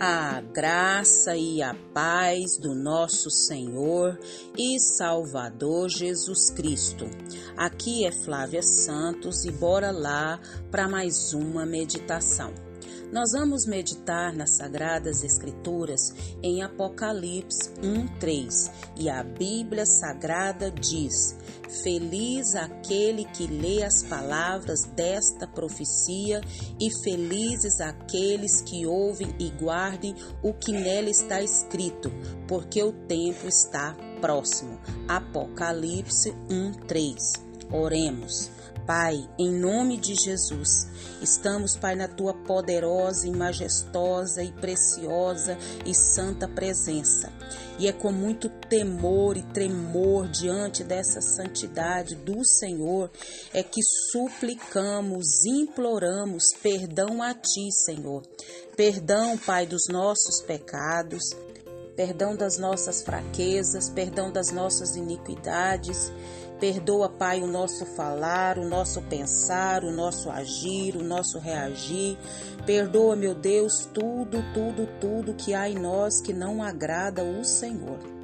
A graça e a paz do nosso Senhor e Salvador Jesus Cristo. Aqui é Flávia Santos e bora lá para mais uma meditação. Nós vamos meditar nas Sagradas Escrituras em Apocalipse 1:3 e a Bíblia Sagrada diz: Feliz aquele que lê as palavras desta profecia, e felizes aqueles que ouvem e guardem o que nela está escrito, porque o tempo está próximo. Apocalipse 1:3. Oremos. Pai, em nome de Jesus, estamos, Pai, na tua poderosa e majestosa e preciosa e santa presença. E é com muito temor e tremor diante dessa santidade do Senhor é que suplicamos, imploramos perdão a ti, Senhor. Perdão, Pai, dos nossos pecados, perdão das nossas fraquezas, perdão das nossas iniquidades Perdoa, Pai, o nosso falar, o nosso pensar, o nosso agir, o nosso reagir. Perdoa, meu Deus, tudo, tudo, tudo que há em nós que não agrada o Senhor.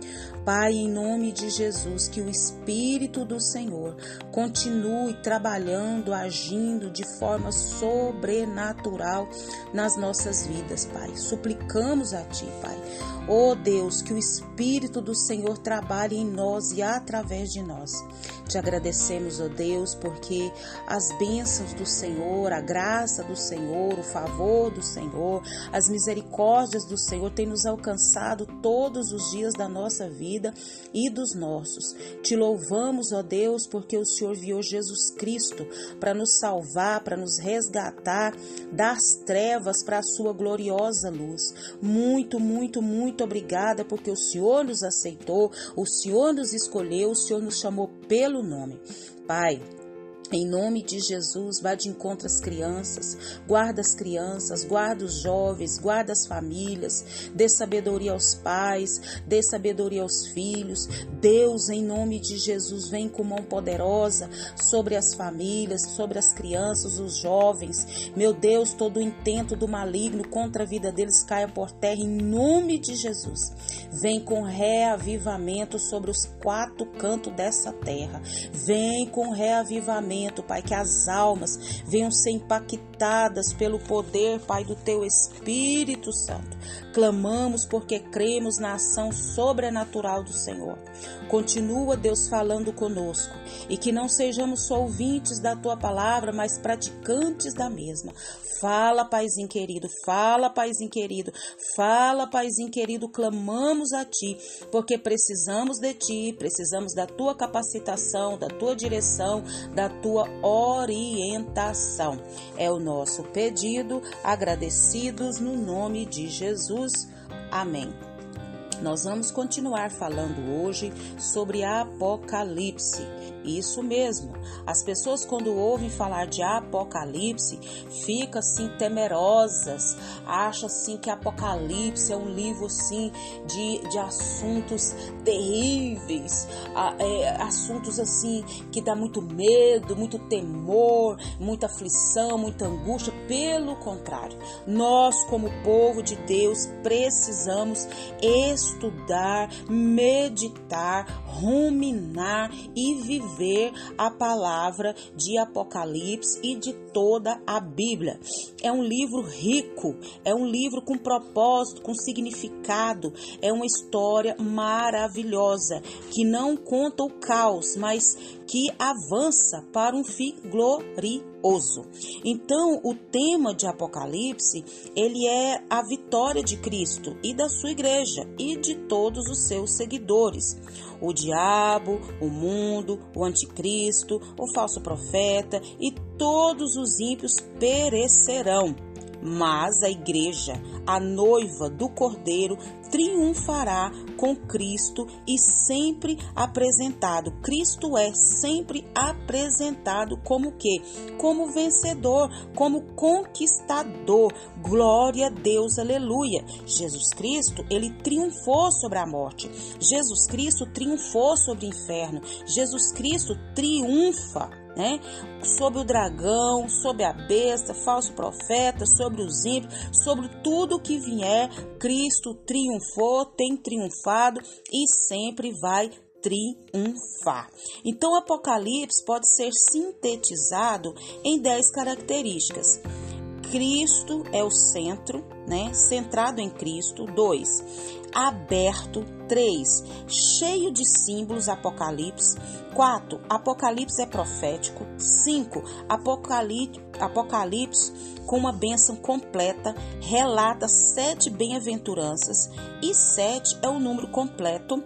Pai, em nome de Jesus, que o Espírito do Senhor continue trabalhando, agindo de forma sobrenatural nas nossas vidas, Pai. Suplicamos a Ti, Pai. Oh Deus, que o Espírito do Senhor trabalhe em nós e através de nós. Te agradecemos, ó Deus, porque as bênçãos do Senhor, a graça do Senhor, o favor do Senhor, as misericórdias do Senhor têm nos alcançado todos os dias da nossa vida e dos nossos. Te louvamos, ó Deus, porque o Senhor enviou Jesus Cristo para nos salvar, para nos resgatar das trevas para a sua gloriosa luz. Muito, muito, muito obrigada porque o Senhor nos aceitou, o Senhor nos escolheu, o Senhor nos chamou pelo nome. Pai, em nome de Jesus, vá de encontro às crianças, guarda as crianças, guarda os jovens, guarda as famílias, dê sabedoria aos pais, dê sabedoria aos filhos. Deus, em nome de Jesus, vem com mão poderosa sobre as famílias, sobre as crianças, os jovens. Meu Deus, todo o intento do maligno contra a vida deles caia por terra em nome de Jesus. Vem com reavivamento sobre os quatro cantos dessa terra. Vem com reavivamento Pai, que as almas venham ser impactadas pelo poder, Pai, do Teu Espírito Santo. Clamamos porque cremos na ação sobrenatural do Senhor. Continua, Deus, falando conosco e que não sejamos só ouvintes da Tua palavra, mas praticantes da mesma. Fala, Paizinho querido, fala, Paizinho querido, fala, Paizinho querido, clamamos a Ti, porque precisamos de Ti, precisamos da Tua capacitação, da Tua direção, da Tua orientação. É o nosso pedido, agradecidos no nome de Jesus. Amém. Nós vamos continuar falando hoje sobre Apocalipse. Isso mesmo. As pessoas quando ouvem falar de Apocalipse, ficam assim temerosas, acham assim que Apocalipse é um livro assim de, de assuntos terríveis, é, assuntos assim que dá muito medo, muito temor, muita aflição, muita angústia. Pelo contrário, nós como povo de Deus precisamos estudar, meditar, ruminar e viver a palavra de Apocalipse e de toda a Bíblia. É um livro rico, é um livro com propósito, com significado, é uma história maravilhosa que não conta o caos, mas que avança para um fim glorioso. Então, o tema de Apocalipse, ele é a vitória de Cristo e da sua igreja e de todos os seus seguidores. O diabo, o mundo, o anticristo, o falso profeta e todos os ímpios perecerão mas a igreja, a noiva do Cordeiro, triunfará com Cristo e sempre apresentado. Cristo é sempre apresentado como que? Como vencedor, como conquistador. Glória a Deus, aleluia. Jesus Cristo, ele triunfou sobre a morte. Jesus Cristo triunfou sobre o inferno. Jesus Cristo triunfa né? Sobre o dragão, sobre a besta, falso profeta, sobre os ímpios, sobre tudo que vier, Cristo triunfou, tem triunfado e sempre vai triunfar. Então, Apocalipse pode ser sintetizado em 10 características. Cristo é o centro, né? Centrado em Cristo. 2. Aberto. 3. Cheio de símbolos Apocalipse. 4. Apocalipse é profético. 5. Apocalipse, com uma bênção completa, relata sete bem-aventuranças. E 7 é o número completo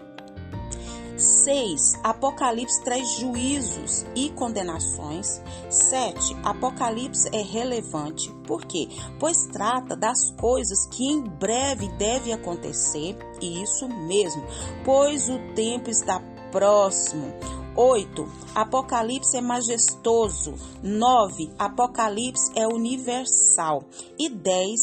6. Apocalipse traz juízos e condenações. 7. Apocalipse é relevante. Por quê? Pois trata das coisas que em breve devem acontecer. E isso mesmo, pois o tempo está próximo. 8. Apocalipse é majestoso. 9. Apocalipse é universal. E 10.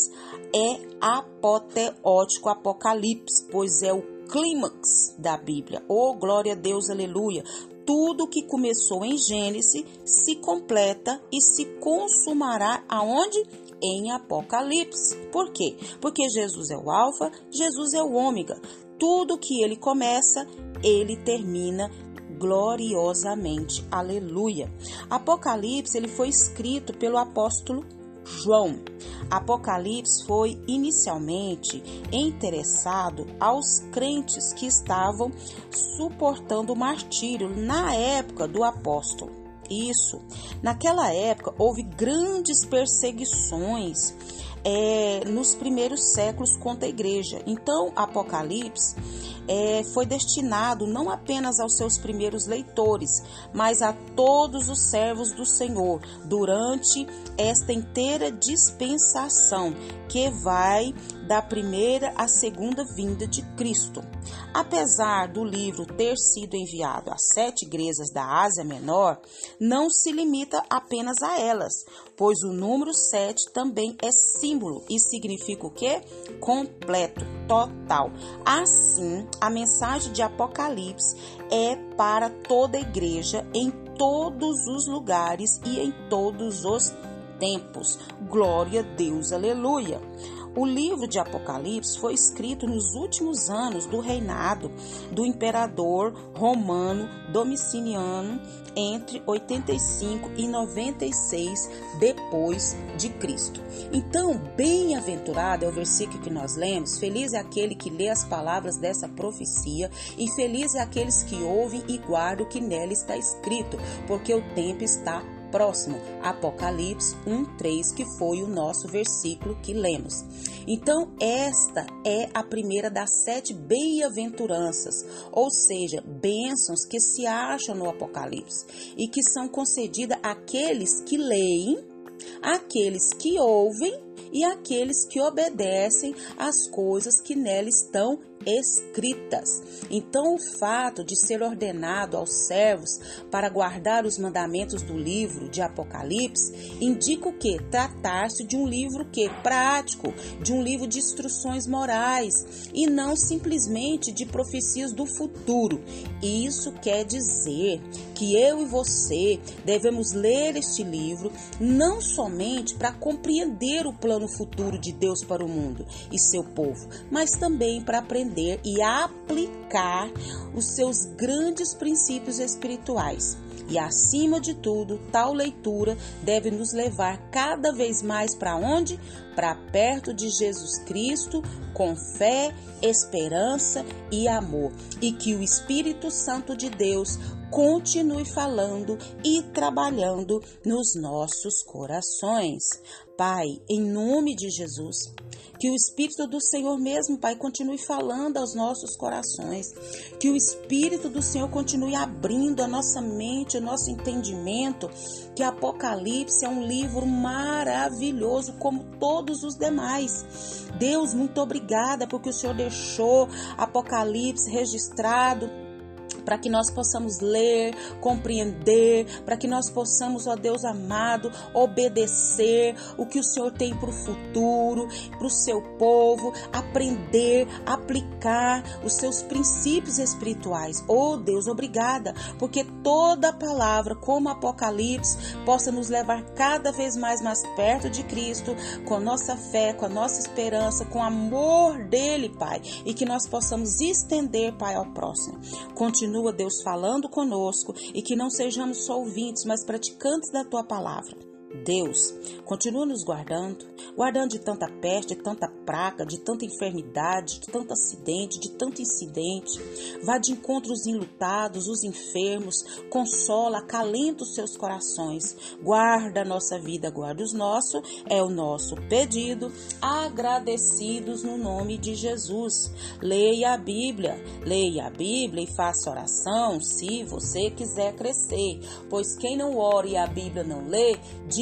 É apoteótico Apocalipse, pois é o clímax da Bíblia. Oh, glória a Deus, aleluia! Tudo que começou em Gênesis se completa e se consumará aonde? Em Apocalipse. Por quê? Porque Jesus é o Alfa, Jesus é o Ômega. Tudo que ele começa, ele termina gloriosamente. Aleluia. Apocalipse ele foi escrito pelo apóstolo João. Apocalipse foi inicialmente interessado aos crentes que estavam suportando o martírio na época do apóstolo. Isso. Naquela época houve grandes perseguições é, nos primeiros séculos contra a igreja. Então, Apocalipse é, foi destinado não apenas aos seus primeiros leitores, mas a todos os servos do Senhor durante esta inteira dispensação que vai da primeira à segunda vinda de Cristo. Apesar do livro ter sido enviado às sete igrejas da Ásia Menor, não se limita apenas a elas, pois o número sete também é símbolo e significa o quê? Completo, total. Assim, a mensagem de Apocalipse é para toda a igreja em todos os lugares e em todos os tempos. Glória a Deus, aleluia. O livro de Apocalipse foi escrito nos últimos anos do reinado do imperador romano Domiciliano entre 85 e 96 depois de Cristo. Então, bem-aventurado é o versículo que nós lemos: Feliz é aquele que lê as palavras dessa profecia e feliz é aqueles que ouvem e guardam o que nela está escrito, porque o tempo está próximo, Apocalipse 1:3, que foi o nosso versículo que lemos. Então, esta é a primeira das sete bem-aventuranças, ou seja, bênçãos que se acham no Apocalipse e que são concedidas àqueles que leem, àqueles que ouvem e àqueles que obedecem às coisas que nela estão escritas. Então, o fato de ser ordenado aos servos para guardar os mandamentos do livro de Apocalipse indica o que? Tratar-se de um livro que prático, de um livro de instruções morais e não simplesmente de profecias do futuro. Isso quer dizer que eu e você devemos ler este livro não somente para compreender o plano futuro de Deus para o mundo e seu povo, mas também para aprender e aplicar os seus grandes princípios espirituais. E acima de tudo, tal leitura deve nos levar cada vez mais para onde? Para perto de Jesus Cristo, com fé, esperança e amor. E que o Espírito Santo de Deus continue falando e trabalhando nos nossos corações. Pai, em nome de Jesus, que o Espírito do Senhor mesmo, Pai, continue falando aos nossos corações. Que o Espírito do Senhor continue abrindo a nossa mente, o nosso entendimento. Que Apocalipse é um livro maravilhoso, como todos os demais. Deus, muito obrigada porque o Senhor deixou Apocalipse registrado para que nós possamos ler, compreender, para que nós possamos, ó Deus amado, obedecer o que o Senhor tem para o futuro, para o seu povo, aprender, aplicar os seus princípios espirituais. Oh Deus, obrigada, porque toda palavra, como Apocalipse, possa nos levar cada vez mais mais perto de Cristo, com a nossa fé, com a nossa esperança, com o amor dele, Pai, e que nós possamos estender, Pai, ao próximo. Continua, Deus, falando conosco e que não sejamos só ouvintes, mas praticantes da tua palavra. Deus, continua nos guardando, guardando de tanta peste, de tanta praga, de tanta enfermidade, de tanto acidente, de tanto incidente. Vá de encontro os enlutados, os enfermos, consola, acalenta os seus corações. Guarda a nossa vida, guarda os nossos, é o nosso pedido, agradecidos no nome de Jesus. Leia a Bíblia, leia a Bíblia e faça oração se você quiser crescer, pois quem não ora e a Bíblia não lê,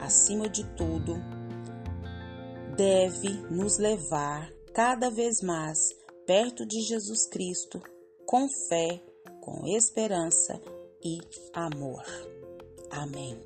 acima de tudo, deve nos levar cada vez mais perto de Jesus Cristo, com fé, com esperança e amor. Amém.